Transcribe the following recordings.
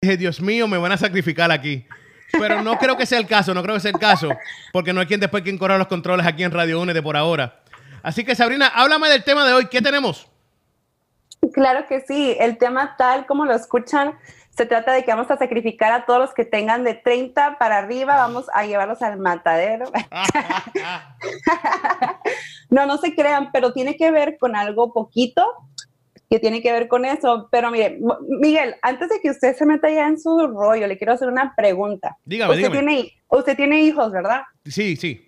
dije, Dios mío, me van a sacrificar aquí. Pero no creo que sea el caso, no creo que sea el caso, porque no hay quien después quien corra los controles aquí en Radio UNE de por ahora. Así que Sabrina, háblame del tema de hoy. ¿Qué tenemos? Claro que sí, el tema tal como lo escuchan, se trata de que vamos a sacrificar a todos los que tengan de 30 para arriba, vamos a llevarlos al matadero. no, no se crean, pero tiene que ver con algo poquito que tiene que ver con eso. Pero mire, Miguel, antes de que usted se meta ya en su rollo, le quiero hacer una pregunta. Dígame, usted Tiene, usted tiene hijos, ¿verdad? Sí, sí.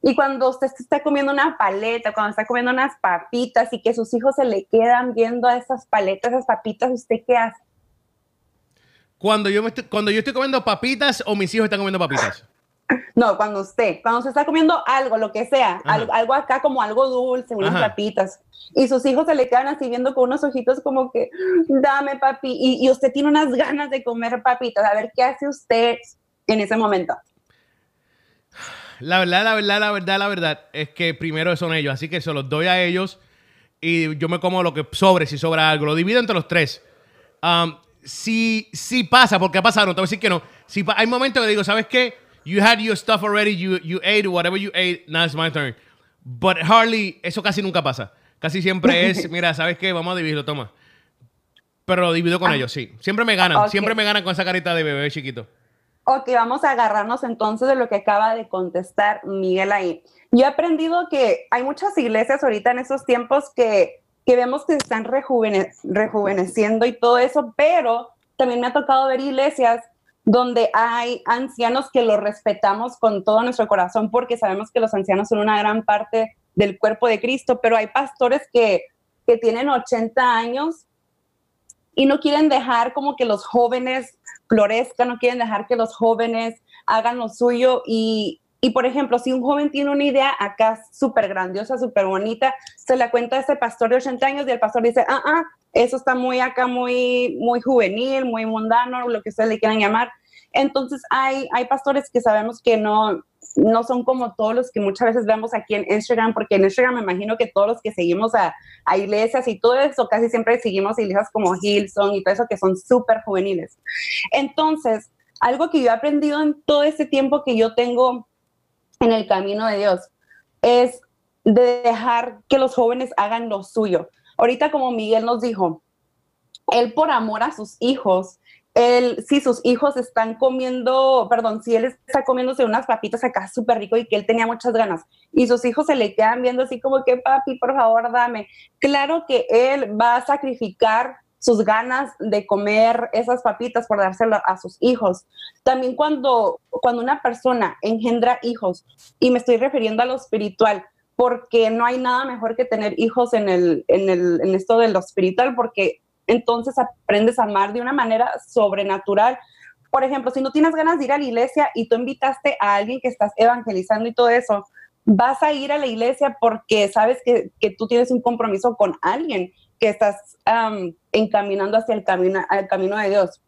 Y cuando usted está comiendo una paleta, cuando está comiendo unas papitas y que sus hijos se le quedan viendo a esas paletas, esas papitas, ¿usted qué hace? Cuando yo, me estoy, cuando yo estoy comiendo papitas o mis hijos están comiendo papitas. No, cuando usted, cuando usted está comiendo algo, lo que sea, algo, acá como algo dulce, unas papitas, y sus hijos se le quedan así viendo con unos ojitos como que, dame papi, y, y usted tiene unas ganas de comer papitas, a ver, ¿qué hace usted en ese momento? La verdad, la verdad, la verdad, la verdad es que primero son ellos, así que se los doy a ellos y yo me como lo que sobre, si sobra algo, lo divido entre los tres. Um, si, si pasa, porque ha pasado, no te voy a decir que no, si hay momentos que digo, ¿sabes qué? You had your stuff already, you, you ate whatever you ate, now it's my turn. But hardly, eso casi nunca pasa. Casi siempre es, mira, ¿sabes qué? Vamos a dividirlo, toma. Pero lo divido con ah. ellos, sí. Siempre me ganan, siempre me ganan con esa carita de bebé chiquito. Ok, vamos a agarrarnos entonces de lo que acaba de contestar Miguel ahí. Yo he aprendido que hay muchas iglesias ahorita en estos tiempos que, que vemos que se están rejuveneciendo y todo eso, pero también me ha tocado ver iglesias donde hay ancianos que los respetamos con todo nuestro corazón porque sabemos que los ancianos son una gran parte del cuerpo de Cristo, pero hay pastores que, que tienen 80 años y no quieren dejar como que los jóvenes florezcan, no quieren dejar que los jóvenes hagan lo suyo y, y por ejemplo, si un joven tiene una idea acá súper grandiosa, súper bonita, se la cuenta a ese pastor de 80 años y el pastor dice, ah, ah, eso está muy acá, muy, muy juvenil, muy mundano, lo que ustedes le quieran llamar. Entonces hay, hay pastores que sabemos que no, no son como todos los que muchas veces vemos aquí en Instagram, porque en Instagram me imagino que todos los que seguimos a, iglesias y todo eso, casi siempre seguimos iglesias como Hillsong y todo eso que son súper juveniles. Entonces, algo que yo he aprendido en todo este tiempo que yo tengo en el camino de Dios es de dejar que los jóvenes hagan lo suyo. Ahorita como Miguel nos dijo, él por amor a sus hijos, él, si sus hijos están comiendo, perdón, si él está comiéndose unas papitas acá súper rico y que él tenía muchas ganas y sus hijos se le quedan viendo así como que papi, por favor, dame. Claro que él va a sacrificar sus ganas de comer esas papitas por dárselo a sus hijos. También cuando, cuando una persona engendra hijos, y me estoy refiriendo a lo espiritual, porque no hay nada mejor que tener hijos en, el, en, el, en esto de lo espiritual, porque entonces aprendes a amar de una manera sobrenatural. Por ejemplo, si no tienes ganas de ir a la iglesia y tú invitaste a alguien que estás evangelizando y todo eso, vas a ir a la iglesia porque sabes que, tú tienes un compromiso con alguien que estás encaminando hacia el camino, camino de Dios.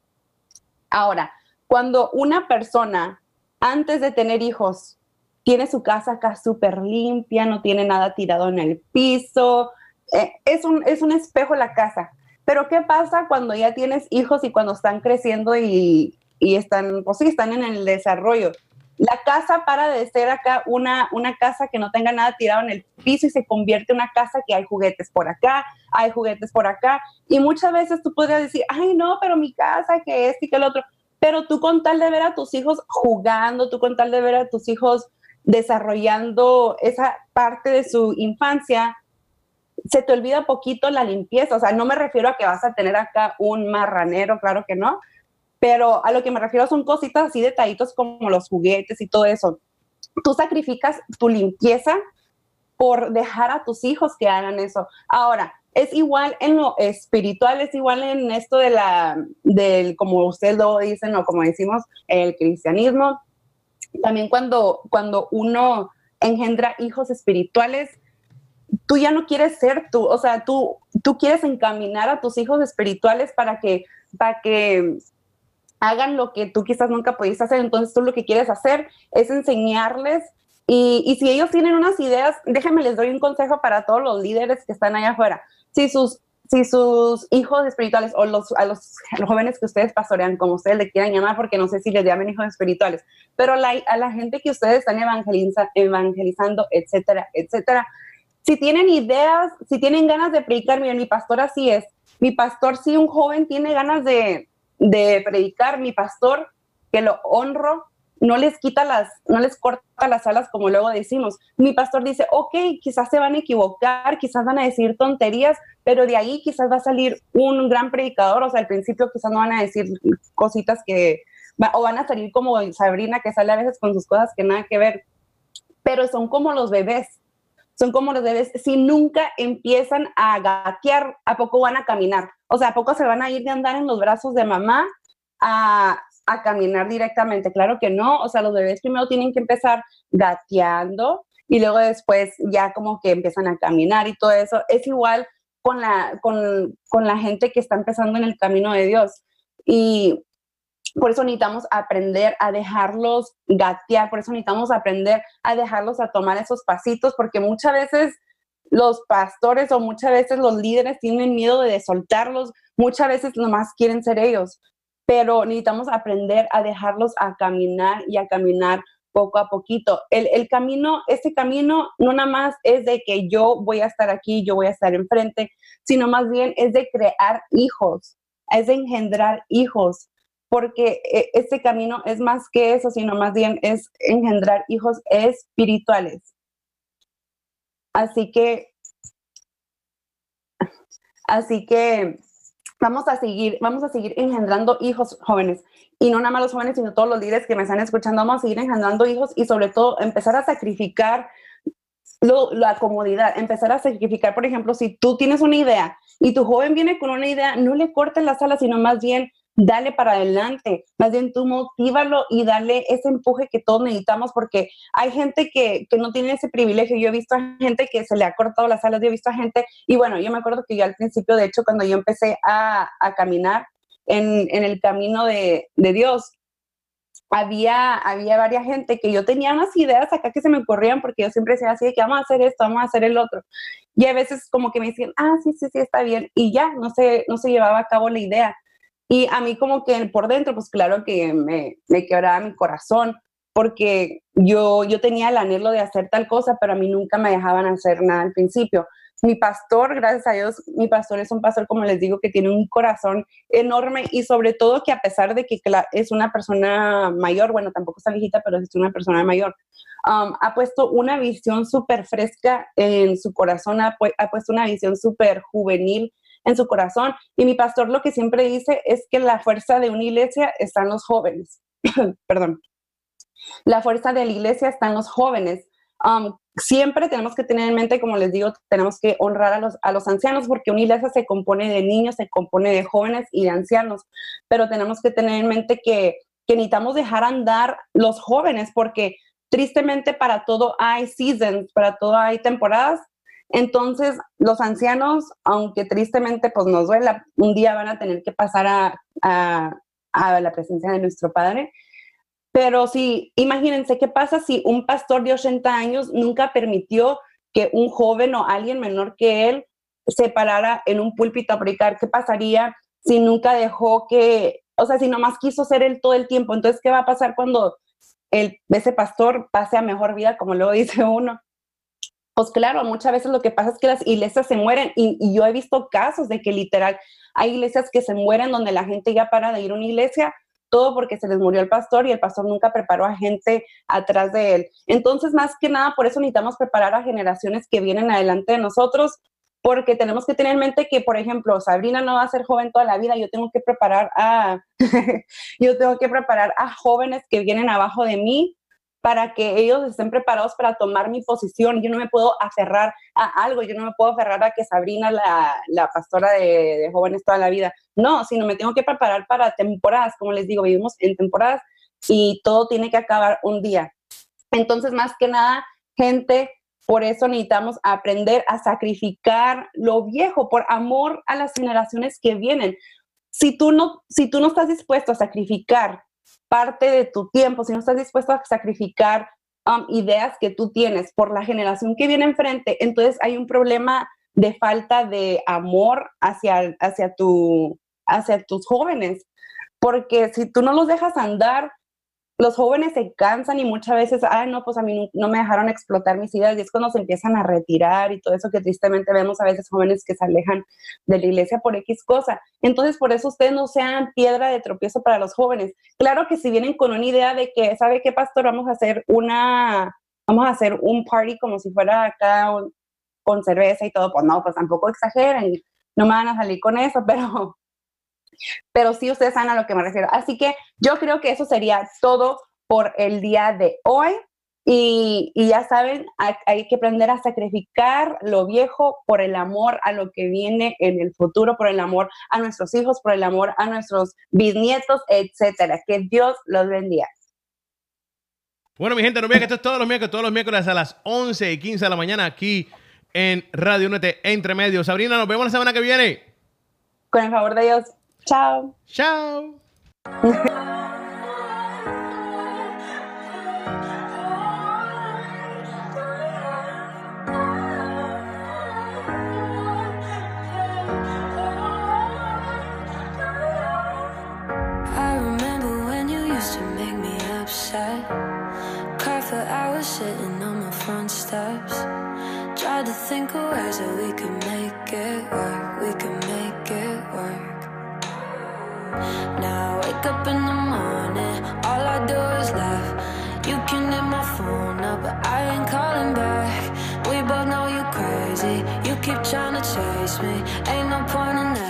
Ahora, cuando una persona, antes de tener hijos, tiene su casa acá súper limpia, no tiene nada tirado en el piso, eh, es un espejo la casa. Pero ¿qué pasa cuando ya tienes hijos y cuando están creciendo y, están, pues sí, están en el desarrollo? La casa para de ser acá una, una casa que no tenga nada tirado en el piso y se convierte en una casa que hay juguetes por acá, hay juguetes por acá. Y muchas veces tú podrías decir, ay, no, pero mi casa, que este y que el otro. Pero tú con tal de ver a tus hijos jugando, tú con tal de ver a tus hijos desarrollando esa parte de su infancia, se te olvida poquito la limpieza. O sea, no me refiero a que vas a tener acá un marranero, claro que no, pero a lo que me refiero son cositas así, detallitos como los juguetes y todo eso. Tú sacrificas tu limpieza por dejar a tus hijos que hagan eso. Ahora, es igual en lo espiritual, es igual en esto de la, del, como ustedes lo dicen o como decimos, el cristianismo. También cuando, cuando uno engendra hijos espirituales, tú ya no quieres ser tú, o sea, tú, tú quieres encaminar a tus hijos espirituales para que, para que hagan lo que tú quizás nunca pudiste hacer, entonces tú lo que quieres hacer es enseñarles y, y, si ellos tienen unas ideas, déjenme les doy un consejo para todos los líderes que están allá afuera. Si sus, si sus hijos espirituales o los, a los, jóvenes que ustedes pastorean, como ustedes le quieran llamar, porque no sé si les llaman hijos espirituales, pero a la gente que ustedes están evangelizando, etcétera, etcétera, si tienen ideas, si tienen ganas de predicar, miren, mi pastor así es. Mi pastor, si un joven tiene ganas de, de predicar, mi pastor, que lo honro, no les quita las, no les corta las alas como luego decimos. Mi pastor dice, ok, quizás se van a equivocar, quizás van a decir tonterías, pero de ahí quizás va a salir un gran predicador, o sea, al principio quizás no van a decir cositas que, o van a salir como Sabrina que sale a veces con sus cosas que nada que ver, pero son como los bebés, son como los bebés, si nunca empiezan a gatear, ¿a poco van a caminar? O sea, ¿a poco se van a ir de andar en los brazos de mamá a, a caminar directamente. Claro que no, o sea, los bebés primero tienen que empezar gateando y luego después ya como que empiezan a caminar y todo eso. Es igual con la, con, con la gente que está empezando en el camino de Dios. Y por eso necesitamos aprender a dejarlos gatear, por eso necesitamos aprender a dejarlos a tomar esos pasitos, porque muchas veces los pastores o muchas veces los líderes tienen miedo de soltarlos, muchas veces nomás quieren ser ellos pero necesitamos aprender a dejarlos a caminar y a caminar poco a poquito. El, camino, este camino no nada más es de que yo voy a estar aquí, yo voy a estar enfrente, sino más bien es de crear hijos, es de engendrar hijos, porque eh, este camino es más que eso, sino más bien es engendrar hijos espirituales. Así que, así que vamos a seguir, vamos a seguir engendrando hijos jóvenes. Y no nada más los jóvenes, sino todos los líderes que me están escuchando, vamos a seguir engendrando hijos y sobre todo empezar a sacrificar la comodidad, empezar a sacrificar, por ejemplo, si tú tienes una idea y tu joven viene con una idea, no le cortes las alas, sino más bien dale para adelante, más bien tú motívalo y dale ese empuje que todos necesitamos porque hay gente que, no tiene ese privilegio. Yo he visto a gente que se le ha cortado las alas, yo he visto a gente, y bueno, yo me acuerdo que yo al principio, de hecho, cuando yo empecé a, caminar en, el camino de, Dios, había, había varias gente que yo tenía unas ideas acá que se me ocurrían porque yo siempre decía así de que vamos a hacer esto, vamos a hacer el otro. Y a veces como que me decían, ah, sí, sí, sí, está bien. Y ya, no se, no se llevaba a cabo la idea. Y a mí como que por dentro, pues claro que me, me quebraba mi corazón, porque yo, yo tenía el anhelo de hacer tal cosa, pero a mí nunca me dejaban hacer nada al principio. Mi pastor, gracias a Dios, mi pastor es un pastor, como les digo, que tiene un corazón enorme y sobre todo que a pesar de que es una persona mayor, bueno, tampoco está viejita, pero es una persona mayor, um, ha puesto una visión súper fresca en su corazón, ha, ha puesto una visión súper juvenil en su corazón. Y mi pastor lo que siempre dice es que la fuerza de una iglesia está en los jóvenes. Perdón. La fuerza de la iglesia está en los jóvenes. Um, siempre tenemos que tener en mente, como les digo, tenemos que honrar a los, a los ancianos porque una iglesia se compone de niños, se compone de jóvenes y de ancianos, pero tenemos que tener en mente que, que necesitamos dejar andar los jóvenes porque tristemente para todo hay seasons, para todo hay temporadas entonces, los ancianos, aunque tristemente pues nos duela, un día van a tener que pasar a, la presencia de nuestro Padre. Pero sí, imagínense qué pasa si un pastor de 80 años nunca permitió que un joven o alguien menor que él se parara en un púlpito a predicar. ¿Qué pasaría si nunca dejó que, o sea, si nomás quiso ser él todo el tiempo? Entonces, ¿qué va a pasar cuando ese pastor pase a mejor vida, como luego dice uno? Pues claro, muchas veces lo que pasa es que las iglesias se mueren y, yo he visto casos de que literal hay iglesias que se mueren donde la gente ya para de ir a una iglesia, todo porque se les murió el pastor y el pastor nunca preparó a gente atrás de él. Entonces, más que nada, por eso necesitamos preparar a generaciones que vienen adelante de nosotros, porque tenemos que tener en mente que, por ejemplo, Sabrina no va a ser joven toda la vida, yo tengo que preparar a, yo tengo que preparar a jóvenes que vienen abajo de mí para que ellos estén preparados para tomar mi posición. Yo no me puedo aferrar a algo, yo no me puedo aferrar a que Sabrina, la, la pastora de, jóvenes toda la vida. No, sino me tengo que preparar para temporadas, como les digo, vivimos en temporadas y todo tiene que acabar un día. Entonces, más que nada, gente, por eso necesitamos aprender a sacrificar lo viejo por amor a las generaciones que vienen. Si tú no, si tú no estás dispuesto a sacrificar parte de tu tiempo, si no estás dispuesto a sacrificar um, ideas que tú tienes por la generación que viene enfrente, entonces hay un problema de falta de amor hacia, hacia, tu, hacia tus jóvenes. Porque si tú no los dejas andar, los jóvenes se cansan y muchas veces, ay, no, pues a mí no, me dejaron explotar mis ideas y es cuando se empiezan a retirar y todo eso que tristemente vemos a veces jóvenes que se alejan de la iglesia por X cosa. Entonces, por eso ustedes no sean piedra de tropiezo para los jóvenes. Claro que si vienen con una idea de que, ¿sabe qué, pastor? Vamos a hacer una, vamos a hacer un party como si fuera acá con cerveza y todo, pues no, pues tampoco exageren, no me van a salir con eso, pero pero sí ustedes saben a lo que me refiero. Así que yo creo que eso sería todo por el día de hoy. Y, ya saben, hay, que aprender a sacrificar lo viejo por el amor a lo que viene en el futuro, por el amor a nuestros hijos, por el amor a nuestros bisnietos, etcétera. Que Dios los bendiga. Bueno, mi gente, no olviden que esto es todos los miércoles, todos los miércoles a las 11 y 15 de la mañana aquí en Radio Unete Entre Medios. Sabrina, nos vemos la semana que viene. Con el favor de Dios. Tchau. Tchau. You my phone up, but I ain't calling back. We both know you're crazy, you keep trying to chase me. Ain't no point in that.